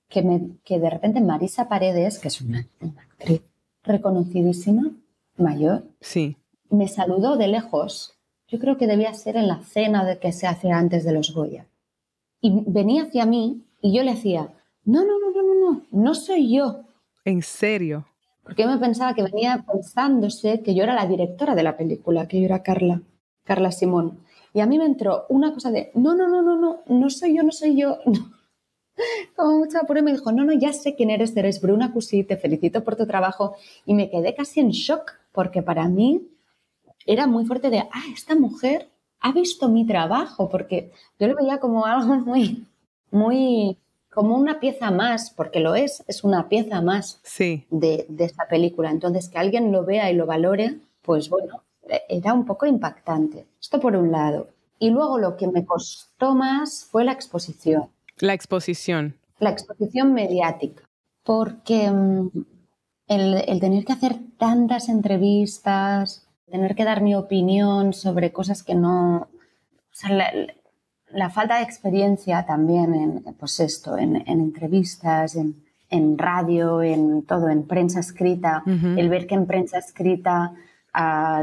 que, me, que de repente Marisa Paredes, que es una, actriz reconocidísima, mayor, sí. me saludó de lejos. Yo creo que debía ser en la cena de que se hace antes de los Goya. Y venía hacia mí y yo le decía, no, no, no, no, no, no, no soy yo. ¿En serio? Porque yo me pensaba que venía pensándose que yo era la directora de la película, que yo era Carla, Carla Simón. Y a mí me entró una cosa de, no, no, no, no, no, no soy yo, no soy yo. Como mucha apuro me dijo, no, no, ya sé quién eres, eres Bruna Cusí, te felicito por tu trabajo. Y me quedé casi en shock, porque para mí era muy fuerte de, ah, esta mujer ha visto mi trabajo, porque yo lo veía como algo muy, muy, como una pieza más, porque lo es, es una pieza más sí. de, de esta película. Entonces, que alguien lo vea y lo valore, pues bueno, era un poco impactante. Esto por un lado. Y luego lo que me costó más fue la exposición. La exposición. La exposición mediática. Porque mm, el, tener que hacer tantas entrevistas, tener que dar mi opinión sobre cosas que no... O sea, la, falta de experiencia también en, pues esto, en, entrevistas, en, radio, en todo, en prensa escrita, el ver que en prensa escrita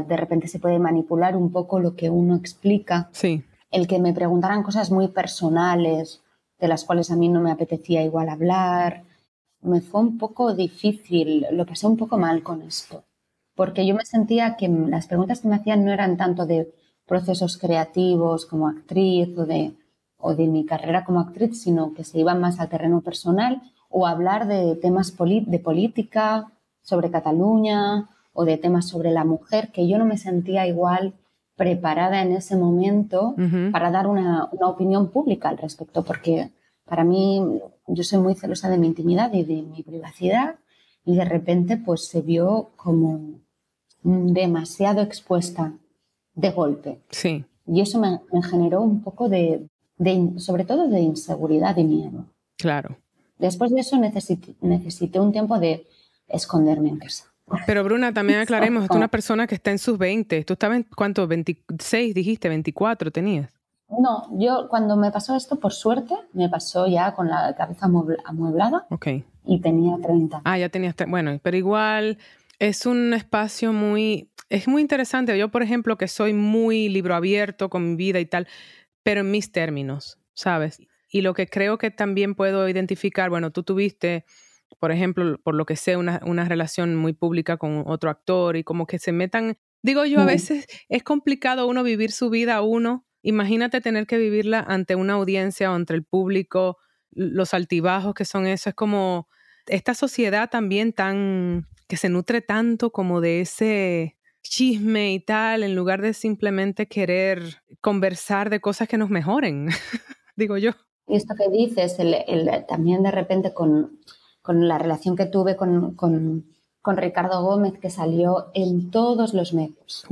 de repente se puede manipular un poco lo que uno explica. Sí. El que me preguntaran cosas muy personales, de las cuales a mí no me apetecía igual hablar, me fue un poco difícil, lo pasé un poco mal con esto, porque yo me sentía que las preguntas que me hacían no eran tanto de procesos creativos como actriz o de, o de mi carrera como actriz, sino que se iban más al terreno personal o hablar de temas de política, sobre Cataluña o de temas sobre la mujer, que yo no me sentía igual preparada en ese momento para dar una, una, opinión pública al respecto, porque para mí yo soy muy celosa de mi intimidad y de mi privacidad y de repente pues se vio como demasiado expuesta de golpe. Sí. Y eso me, generó un poco de, de, sobre todo de inseguridad y miedo. Claro. Después de eso necesité, necesité un tiempo de esconderme en casa. Pero Bruna, también aclaremos, es una persona que está en sus 20. ¿Tú estabas en cuánto? 26 dijiste, 24 tenías. No, yo cuando me pasó esto, por suerte, me pasó ya con la cabeza amueblada. Ok. Y tenía 30. Ah, ya tenías, bueno, pero igual es un espacio muy, es muy interesante. Yo, por ejemplo, que soy muy libro abierto con mi vida y tal, pero en mis términos, ¿sabes? Y lo que creo que también puedo identificar, bueno, tú tuviste por ejemplo, por lo que sé, una, relación muy pública con otro actor y como que se metan, digo yo, a veces es complicado uno vivir su vida uno. Imagínate tener que vivirla ante una audiencia o ante el público, los altibajos que son eso, es como esta sociedad también tan, que se nutre tanto como de ese chisme y tal, en lugar de simplemente querer conversar de cosas que nos mejoren, digo yo. Y esto que dices, el, también de repente con, con la relación que tuve con, con, con Ricardo Gómez, que salió en todos los medios.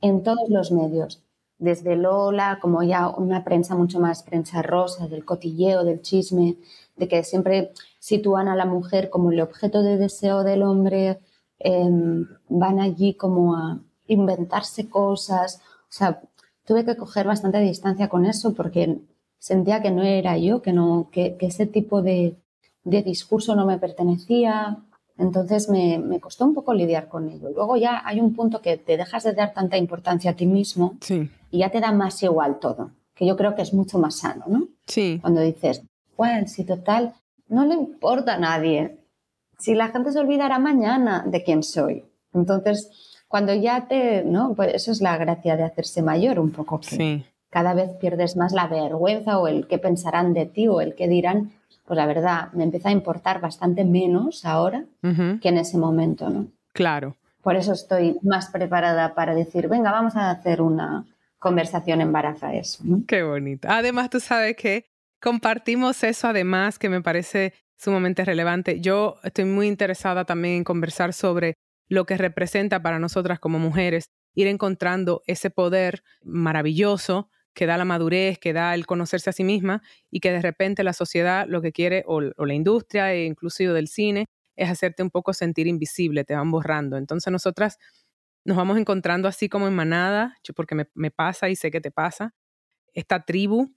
En todos los medios. Desde Lola, como ya una prensa mucho más prensa rosa, del cotilleo, del chisme, de que siempre sitúan a la mujer como el objeto de deseo del hombre, em, van allí como a inventarse cosas. O sea, tuve que coger bastante distancia con eso porque sentía que no era yo, que, no, que ese tipo de, de discurso no me pertenecía, entonces me, costó un poco lidiar con ello. Luego ya hay un punto que te dejas de dar tanta importancia a ti mismo y ya te da más igual todo, que yo creo que es mucho más sano, ¿no? Sí. Cuando dices, bueno, si total, no le importa a nadie. Si la gente se olvidará mañana de quién soy. Entonces, cuando ya te, ¿no? Pues eso es la gracia de hacerse mayor un poco. sí. Cada vez pierdes más la vergüenza o el qué pensarán de ti o el qué dirán pues la verdad me empieza a importar bastante menos ahora que en ese momento, ¿no? Claro. Por eso estoy más preparada para decir, venga, vamos a hacer una conversación en Baraja eso. Qué bonito. Además, tú sabes que compartimos eso además que me parece sumamente relevante. Yo estoy muy interesada también en conversar sobre lo que representa para nosotras como mujeres ir encontrando ese poder maravilloso que da la madurez, que da el conocerse a sí misma y que de repente la sociedad lo que quiere, o, la industria, e inclusive del cine, es hacerte un poco sentir invisible, te van borrando. Entonces nosotras nos vamos encontrando así como en manada, porque me, me pasa y sé que te pasa, esta tribu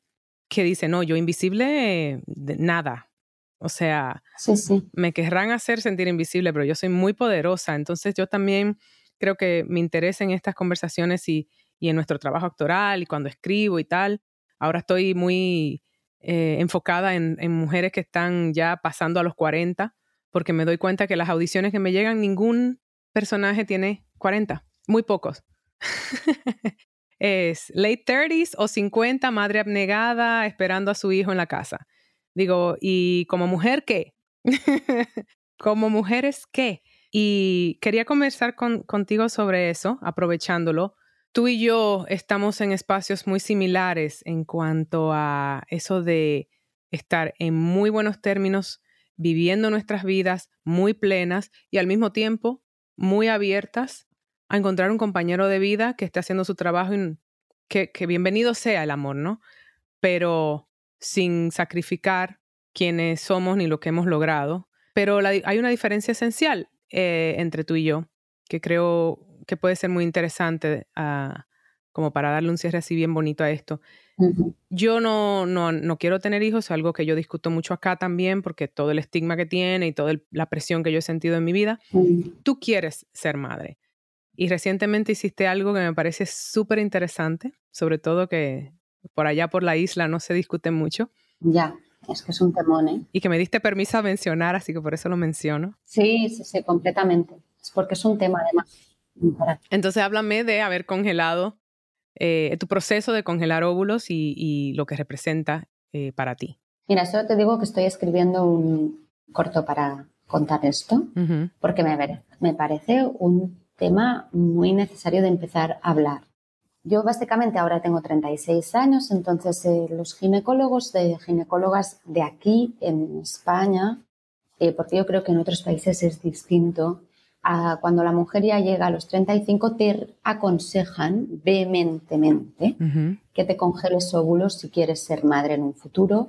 que dice, no, yo invisible, nada. O sea, sí, sí. me querrán hacer sentir invisible, pero yo soy muy poderosa. Entonces yo también creo que me interesa en estas conversaciones y, y en nuestro trabajo actoral y cuando escribo y tal. Ahora estoy muy eh, enfocada en, mujeres que están ya pasando a los 40 porque me doy cuenta que las audiciones que me llegan, ningún personaje tiene 40, muy pocos. es late 30s o 50, madre abnegada, esperando a su hijo en la casa. Digo, ¿y como mujer qué? como mujeres qué? Y quería conversar contigo sobre eso, aprovechándolo. Tú y yo estamos en espacios muy similares en cuanto a eso de estar en muy buenos términos, viviendo nuestras vidas muy plenas y al mismo tiempo muy abiertas a encontrar un compañero de vida que esté haciendo su trabajo y que, que bienvenido sea el amor, ¿no? Pero sin sacrificar quienes somos ni lo que hemos logrado. Pero hay una diferencia esencial eh, entre tú y yo, que creo que puede ser muy interesante ah, como para darle un cierre así bien bonito a esto. Yo no, no, no, quiero tener hijos, es algo que yo discuto mucho acá también, porque todo el estigma que tiene y toda la presión que yo he sentido en mi vida. Tú quieres ser madre. Y recientemente hiciste algo que me parece súper interesante, sobre todo que por allá por la isla no se discute mucho. Ya. Es que es un temón, ¿eh? Y que me diste permiso a mencionar, así que por eso lo menciono. Sí, sí, sí, completamente. Es porque es un tema además. Entonces háblame de haber congelado, eh, tu proceso de congelar óvulos y, lo que representa eh, para ti. Mira, solo te digo que estoy escribiendo un corto para contar esto, porque me, me parece un tema muy necesario de empezar a hablar. Yo básicamente ahora tengo 36 años, entonces eh, los ginecólogos de ginecólogas de aquí en España, eh, porque yo creo que en otros países es distinto, a cuando la mujer ya llega a los 35 te aconsejan vehementemente que te congeles óvulos si quieres ser madre en un futuro,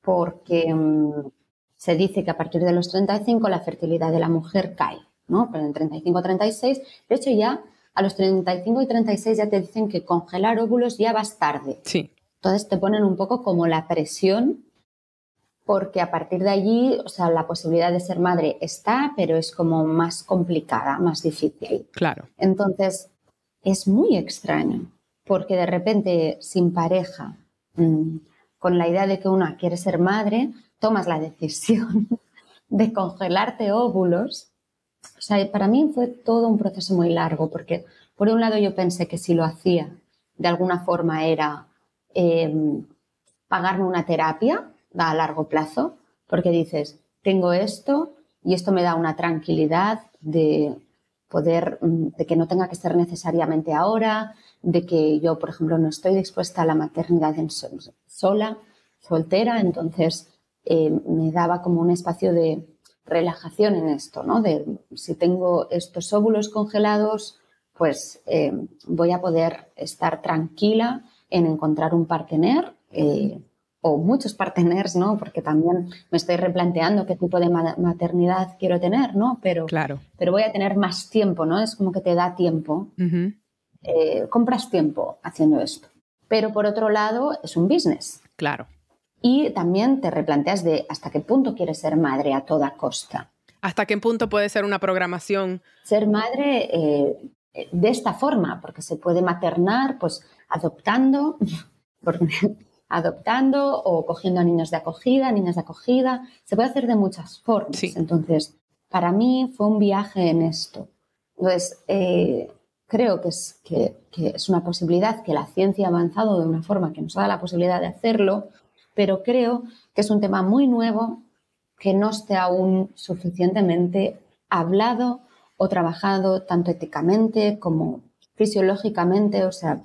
porque mm, se dice que a partir de los 35 la fertilidad de la mujer cae, ¿no? Pero en 35-36, de hecho ya a los 35 y 36 ya te dicen que congelar óvulos ya vas tarde. Sí. Entonces te ponen un poco como la presión porque a partir de allí, o sea, la posibilidad de ser madre está, pero es como más complicada, más difícil. Claro. Entonces, es muy extraño, porque de repente, sin pareja, mm, con la idea de que una quiere ser madre, tomas la decisión de congelarte óvulos o sea, para mí fue todo un proceso muy largo, porque por un lado yo pensé que si lo hacía, de alguna forma era em, pagarme una terapia a largo plazo, porque dices, tengo esto y esto me da una tranquilidad de poder, mm, de que no tenga que ser necesariamente ahora, de que yo, por ejemplo, no estoy dispuesta a la maternidad sola, soltera, entonces eh, me daba como un espacio de, relajación en esto, ¿no? De si tengo estos óvulos congelados, pues eh, voy a poder estar tranquila en encontrar un partener eh, o muchos parteners, ¿no? Porque también me estoy replanteando qué tipo de maternidad quiero tener, ¿no? Pero, claro. pero voy a tener más tiempo, ¿no? Es como que te da tiempo. Eh, compras tiempo haciendo esto. Pero por otro lado, es un business. Claro. Y también te replanteas de hasta qué punto quieres ser madre a toda costa. ¿Hasta qué punto puede ser una programación? Ser madre eh, de esta forma, porque se puede maternar pues adoptando, adoptando o cogiendo a niños de acogida, niñas de acogida. Se puede hacer de muchas formas. Entonces, para mí fue un viaje en esto. Entonces, eh, creo que es, que es una posibilidad que la ciencia ha avanzado de una forma que nos da la posibilidad de hacerlo pero creo que es un tema muy nuevo que no esté aún suficientemente hablado o trabajado tanto éticamente como fisiológicamente. O sea,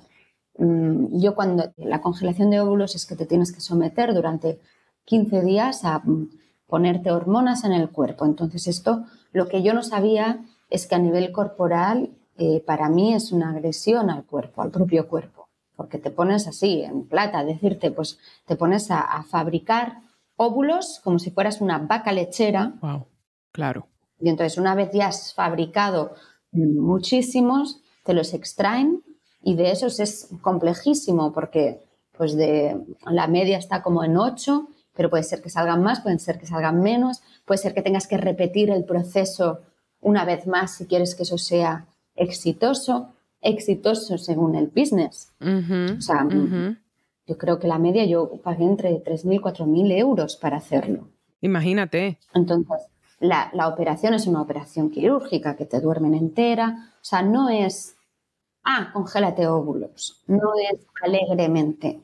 mm, yo cuando la congelación de óvulos es que te tienes que someter durante 15 días a mm, ponerte hormonas en el cuerpo. Entonces esto, lo que yo no sabía es que a nivel corporal eh, para mí es una agresión al cuerpo, al propio cuerpo porque te pones así, en plata, decirte, pues te pones a, fabricar óvulos como si fueras una vaca lechera. Wow, claro. Y entonces, una vez ya has fabricado muchísimos, te los extraen y de esos es complejísimo porque pues de la media está como en 8, pero puede ser que salgan más, puede ser que salgan menos, puede ser que tengas que repetir el proceso una vez más si quieres que eso sea exitoso exitoso según el business. o sea, yo creo que la media yo pagué entre 3.000 y 4.000 euros para hacerlo. Imagínate. Entonces, la, la, operación es una operación quirúrgica que te duermen entera. O sea, no es, ah, congélate óvulos. No es alegremente.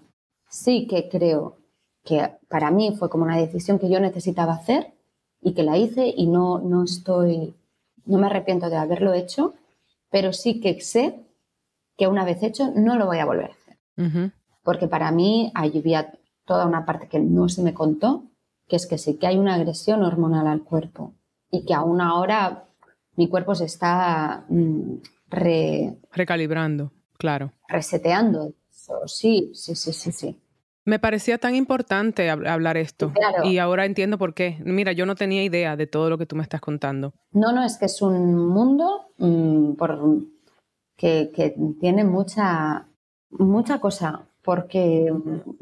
Sí que creo que para mí fue como una decisión que yo necesitaba hacer y que la hice y no, no estoy, no me arrepiento de haberlo hecho, pero sí que sé que una vez hecho no lo voy a volver a hacer. Porque para mí había toda una parte que no se me contó, que es que sí que hay una agresión hormonal al cuerpo y que aún ahora mi cuerpo se está mm, recalibrando, claro. Reseteando. Sí, sí, sí, sí, sí. Me parecía tan importante hablar esto y ahora entiendo por qué. Mira, yo no tenía idea de todo lo que tú me estás contando. No, no, es que es un mundo mm, que, tiene mucha, mucha cosa, porque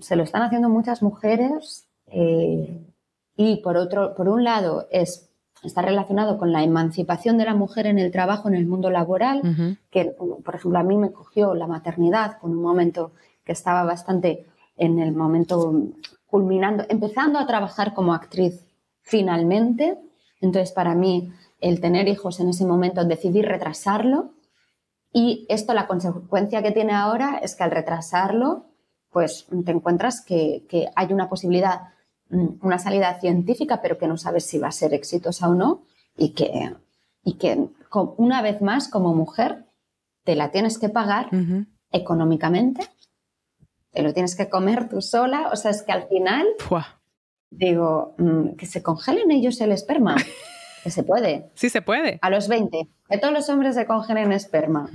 se lo están haciendo muchas mujeres eh, y por, otro, por un lado es, está relacionado con la emancipación de la mujer en el trabajo, en el mundo laboral, que por ejemplo a mí me cogió la maternidad con un momento que estaba bastante en el momento culminando, empezando a trabajar como actriz finalmente. Entonces, para mí, el tener hijos en ese momento, decidí retrasarlo. Y esto, la consecuencia que tiene ahora es que al retrasarlo, pues te encuentras que, hay una posibilidad, mm, una salida científica, pero que no sabes si va a ser exitosa o no. Y que, y que una vez más, como mujer, te la tienes que pagar económicamente te lo tienes que comer tú sola. O sea, es que al final digo, mm, que se congelen ellos el esperma. que se puede. Sí, se puede. A los 20. Que todos los hombres se congelen esperma.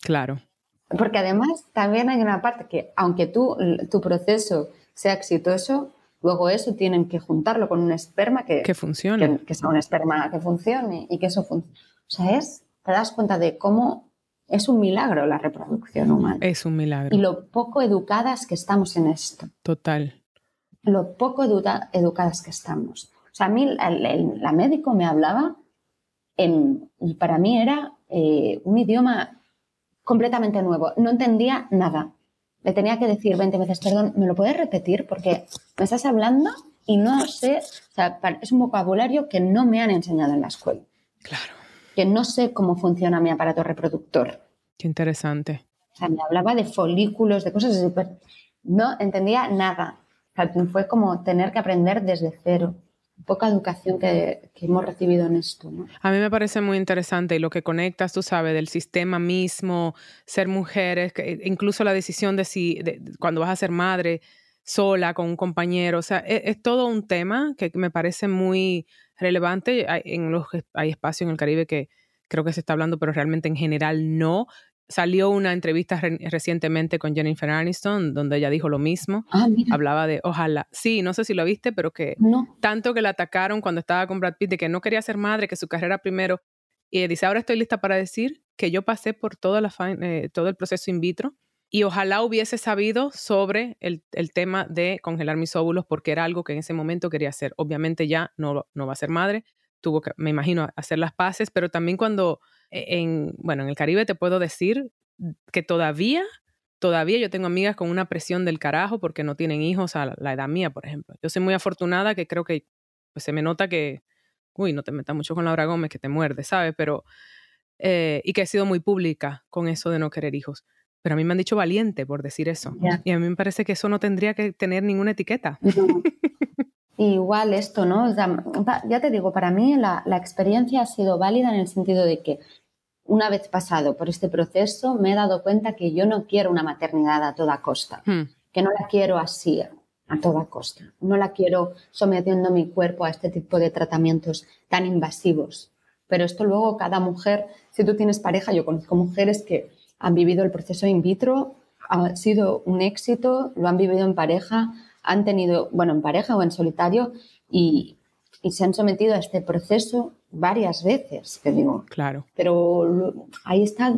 Claro. Porque además también hay una parte que, aunque tú, tu proceso sea exitoso, luego eso tienen que juntarlo con un esperma que, que funcione. Que, sea un esperma que funcione y que eso funcione. O sea, es, te das cuenta de cómo es un milagro la reproducción humana. Es un milagro. Y lo poco educadas que estamos en esto. Total. Lo poco educadas que estamos. O sea, a mí la médico me hablaba en, y para mí era eh, un idioma completamente nuevo. No entendía nada. Le tenía que decir 20 veces, perdón, ¿me lo puedes repetir? Porque me estás hablando y no sé, o sea, es un vocabulario que no me han enseñado en la escuela. Claro que no sé cómo funciona mi aparato reproductor. Qué interesante. O sea, me hablaba de folículos, de cosas así, no entendía nada. fue como tener que aprender desde cero. Poca educación que, hemos recibido en esto. A mí me parece muy interesante y lo que conectas, tú sabes, del sistema mismo, ser mujeres, incluso la decisión de si cuando vas a ser madre sola, con un compañero, o sea, es, es todo un tema que me parece muy relevante. Hay, en los, hay espacio en el Caribe que creo que se está hablando, pero realmente en general no. Salió una entrevista recientemente con Jennifer Aniston, donde ella dijo lo mismo. Ah, Hablaba de, ojalá, sí, no sé si lo viste, pero que tanto que la atacaron cuando estaba con Brad Pitt, de que no quería ser madre, que su carrera primero. Y dice, ahora estoy lista para decir que yo pasé por toda la, eh, todo el proceso in vitro y ojalá hubiese sabido sobre el, tema de congelar mis óvulos porque era algo que en ese momento quería hacer. Obviamente ya no, no va a ser madre, tuvo que, me imagino, hacer las paces, pero también cuando en, bueno, en el Caribe te puedo decir que todavía, todavía yo tengo amigas con una presión del carajo porque no tienen hijos a la, edad mía, por ejemplo. Yo soy muy afortunada que creo que pues, se me nota que, uy, no te metas mucho con Laura Gómez, que te muerde, ¿sabes? Pero, eh, y que he sido muy pública con eso de no querer hijos pero a mí me han dicho valiente por decir eso. Y a mí me parece que eso no tendría que tener ninguna etiqueta. Igual esto, ¿no? ya te digo, para mí la, experiencia ha sido válida en el sentido de que una vez pasado por este proceso me he dado cuenta que yo no quiero una maternidad a toda costa, hmm. que no la quiero así a toda costa, no la quiero sometiendo mi cuerpo a este tipo de tratamientos tan invasivos. Pero esto luego cada mujer, si tú tienes pareja, yo conozco mujeres que han vivido el proceso in vitro, ha sido un éxito, lo han vivido en pareja, han tenido, bueno, en pareja o en solitario y, se han sometido a este proceso varias veces, te digo. Claro. Pero ahí está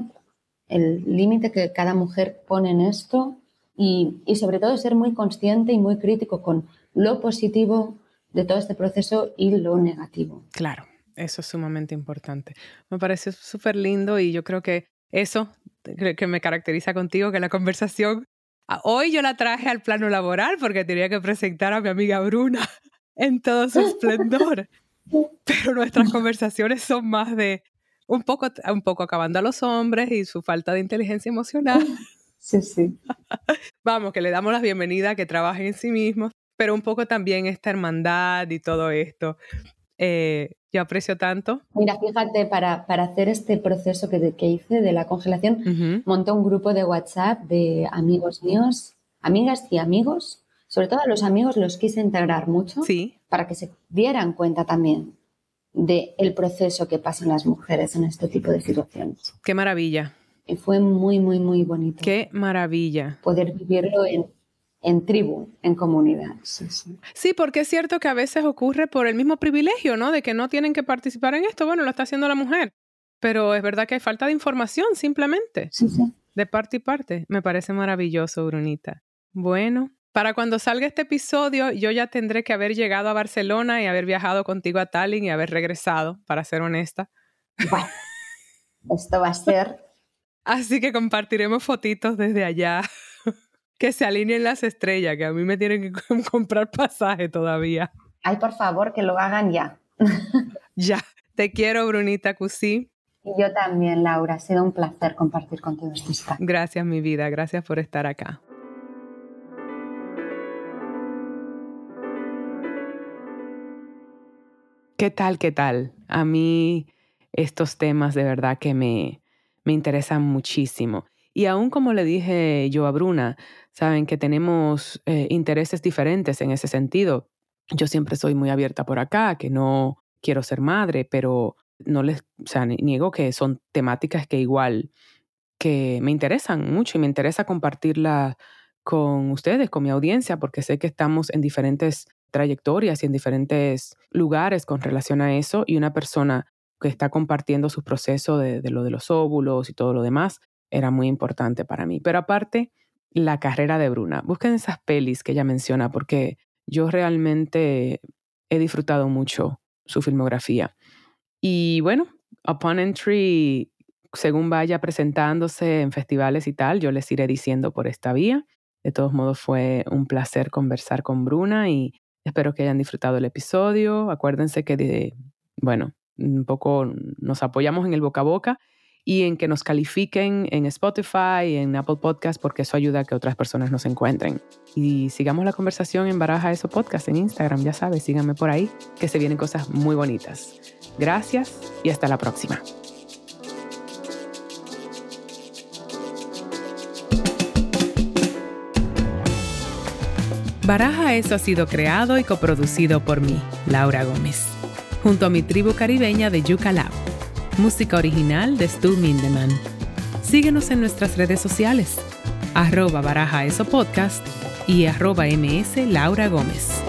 el límite que cada mujer pone en esto y, y, sobre todo ser muy consciente y muy crítico con lo positivo de todo este proceso y lo negativo. Claro, eso es sumamente importante. Me parece súper lindo y yo creo que eso que me caracteriza contigo, que la conversación, hoy yo la traje al plano laboral porque tenía que presentar a mi amiga Bruna en todo su esplendor. Pero nuestras conversaciones son más de un poco, un poco acabando a los hombres y su falta de inteligencia emocional. Sí, sí. Vamos, que le damos la bienvenida, que trabajen en sí mismos, pero un poco también esta hermandad y todo esto. Eh, yo aprecio tanto. Mira, fíjate, para, para hacer este proceso que, que hice de la congelación, monté un grupo de WhatsApp de amigos míos, amigas y amigos. Sobre todo a los amigos los quise integrar mucho sí. para que se dieran cuenta también del el proceso que pasan las mujeres en este tipo de situaciones. Qué maravilla. Y fue muy, muy, muy bonito. Qué maravilla. Poder vivirlo en, en tribu, en comunidad. Sí, porque es cierto que a veces ocurre por el mismo privilegio, ¿no? De que no tienen que participar en esto. Bueno, lo está haciendo la mujer. Pero es verdad que hay falta de información, simplemente. Sí, sí. De parte y parte. Me parece maravilloso, Brunita. Bueno, para cuando salga este episodio, yo ya tendré que haber llegado a Barcelona y haber viajado contigo a Tallinn y haber regresado, para ser honesta. Bueno, esto va a ser. Así que compartiremos fotitos desde allá. que se alineen las estrellas, que a mí me tienen que comprar pasaje todavía. Ay, por favor, que lo hagan ya. ya. Te quiero, Brunita Cusí. Y yo también, Laura. Ha sido un placer compartir contigo este espacio. Gracias, mi vida. Gracias por estar acá. ¿Qué tal? ¿Qué tal? A mí estos temas de verdad que me, me interesan muchísimo. Y aún como le dije yo a Bruna, saben que tenemos eh, intereses diferentes en ese sentido. Yo siempre soy muy abierta por acá, que no quiero ser madre, pero no les, niego que son temáticas que igual que me interesan mucho y me interesa compartirla con ustedes, con mi audiencia, porque sé que estamos en diferentes trayectorias y en diferentes lugares con relación a eso y una persona que está compartiendo su proceso de, lo de los óvulos y todo lo demás era muy importante para mí. Pero aparte, la carrera de Bruna. Busquen esas pelis que ella menciona porque yo realmente he disfrutado mucho su filmografía. Y bueno, Upon Entry, según vaya presentándose en festivales y tal, yo les iré diciendo por esta vía. De todos modos, fue un placer conversar con Bruna y Espero que hayan disfrutado el episodio. Acuérdense que, bueno, un poco nos apoyamos en el boca a boca y en que nos califiquen en Spotify, en Apple Podcast, porque eso ayuda a que otras personas nos encuentren. Y sigamos la conversación en Baraja Eso Podcast en Instagram, ya sabes, síganme por ahí, que se vienen cosas muy bonitas. Gracias y hasta la próxima. Baraja Eso ha sido creado y coproducido por mí, Laura Gómez, junto a mi tribu caribeña de Yuca Lab. Música original de Stu Mindeman. Síguenos en nuestras redes sociales, arroba Baraja Eso Podcast y arroba ms Laura Gómez.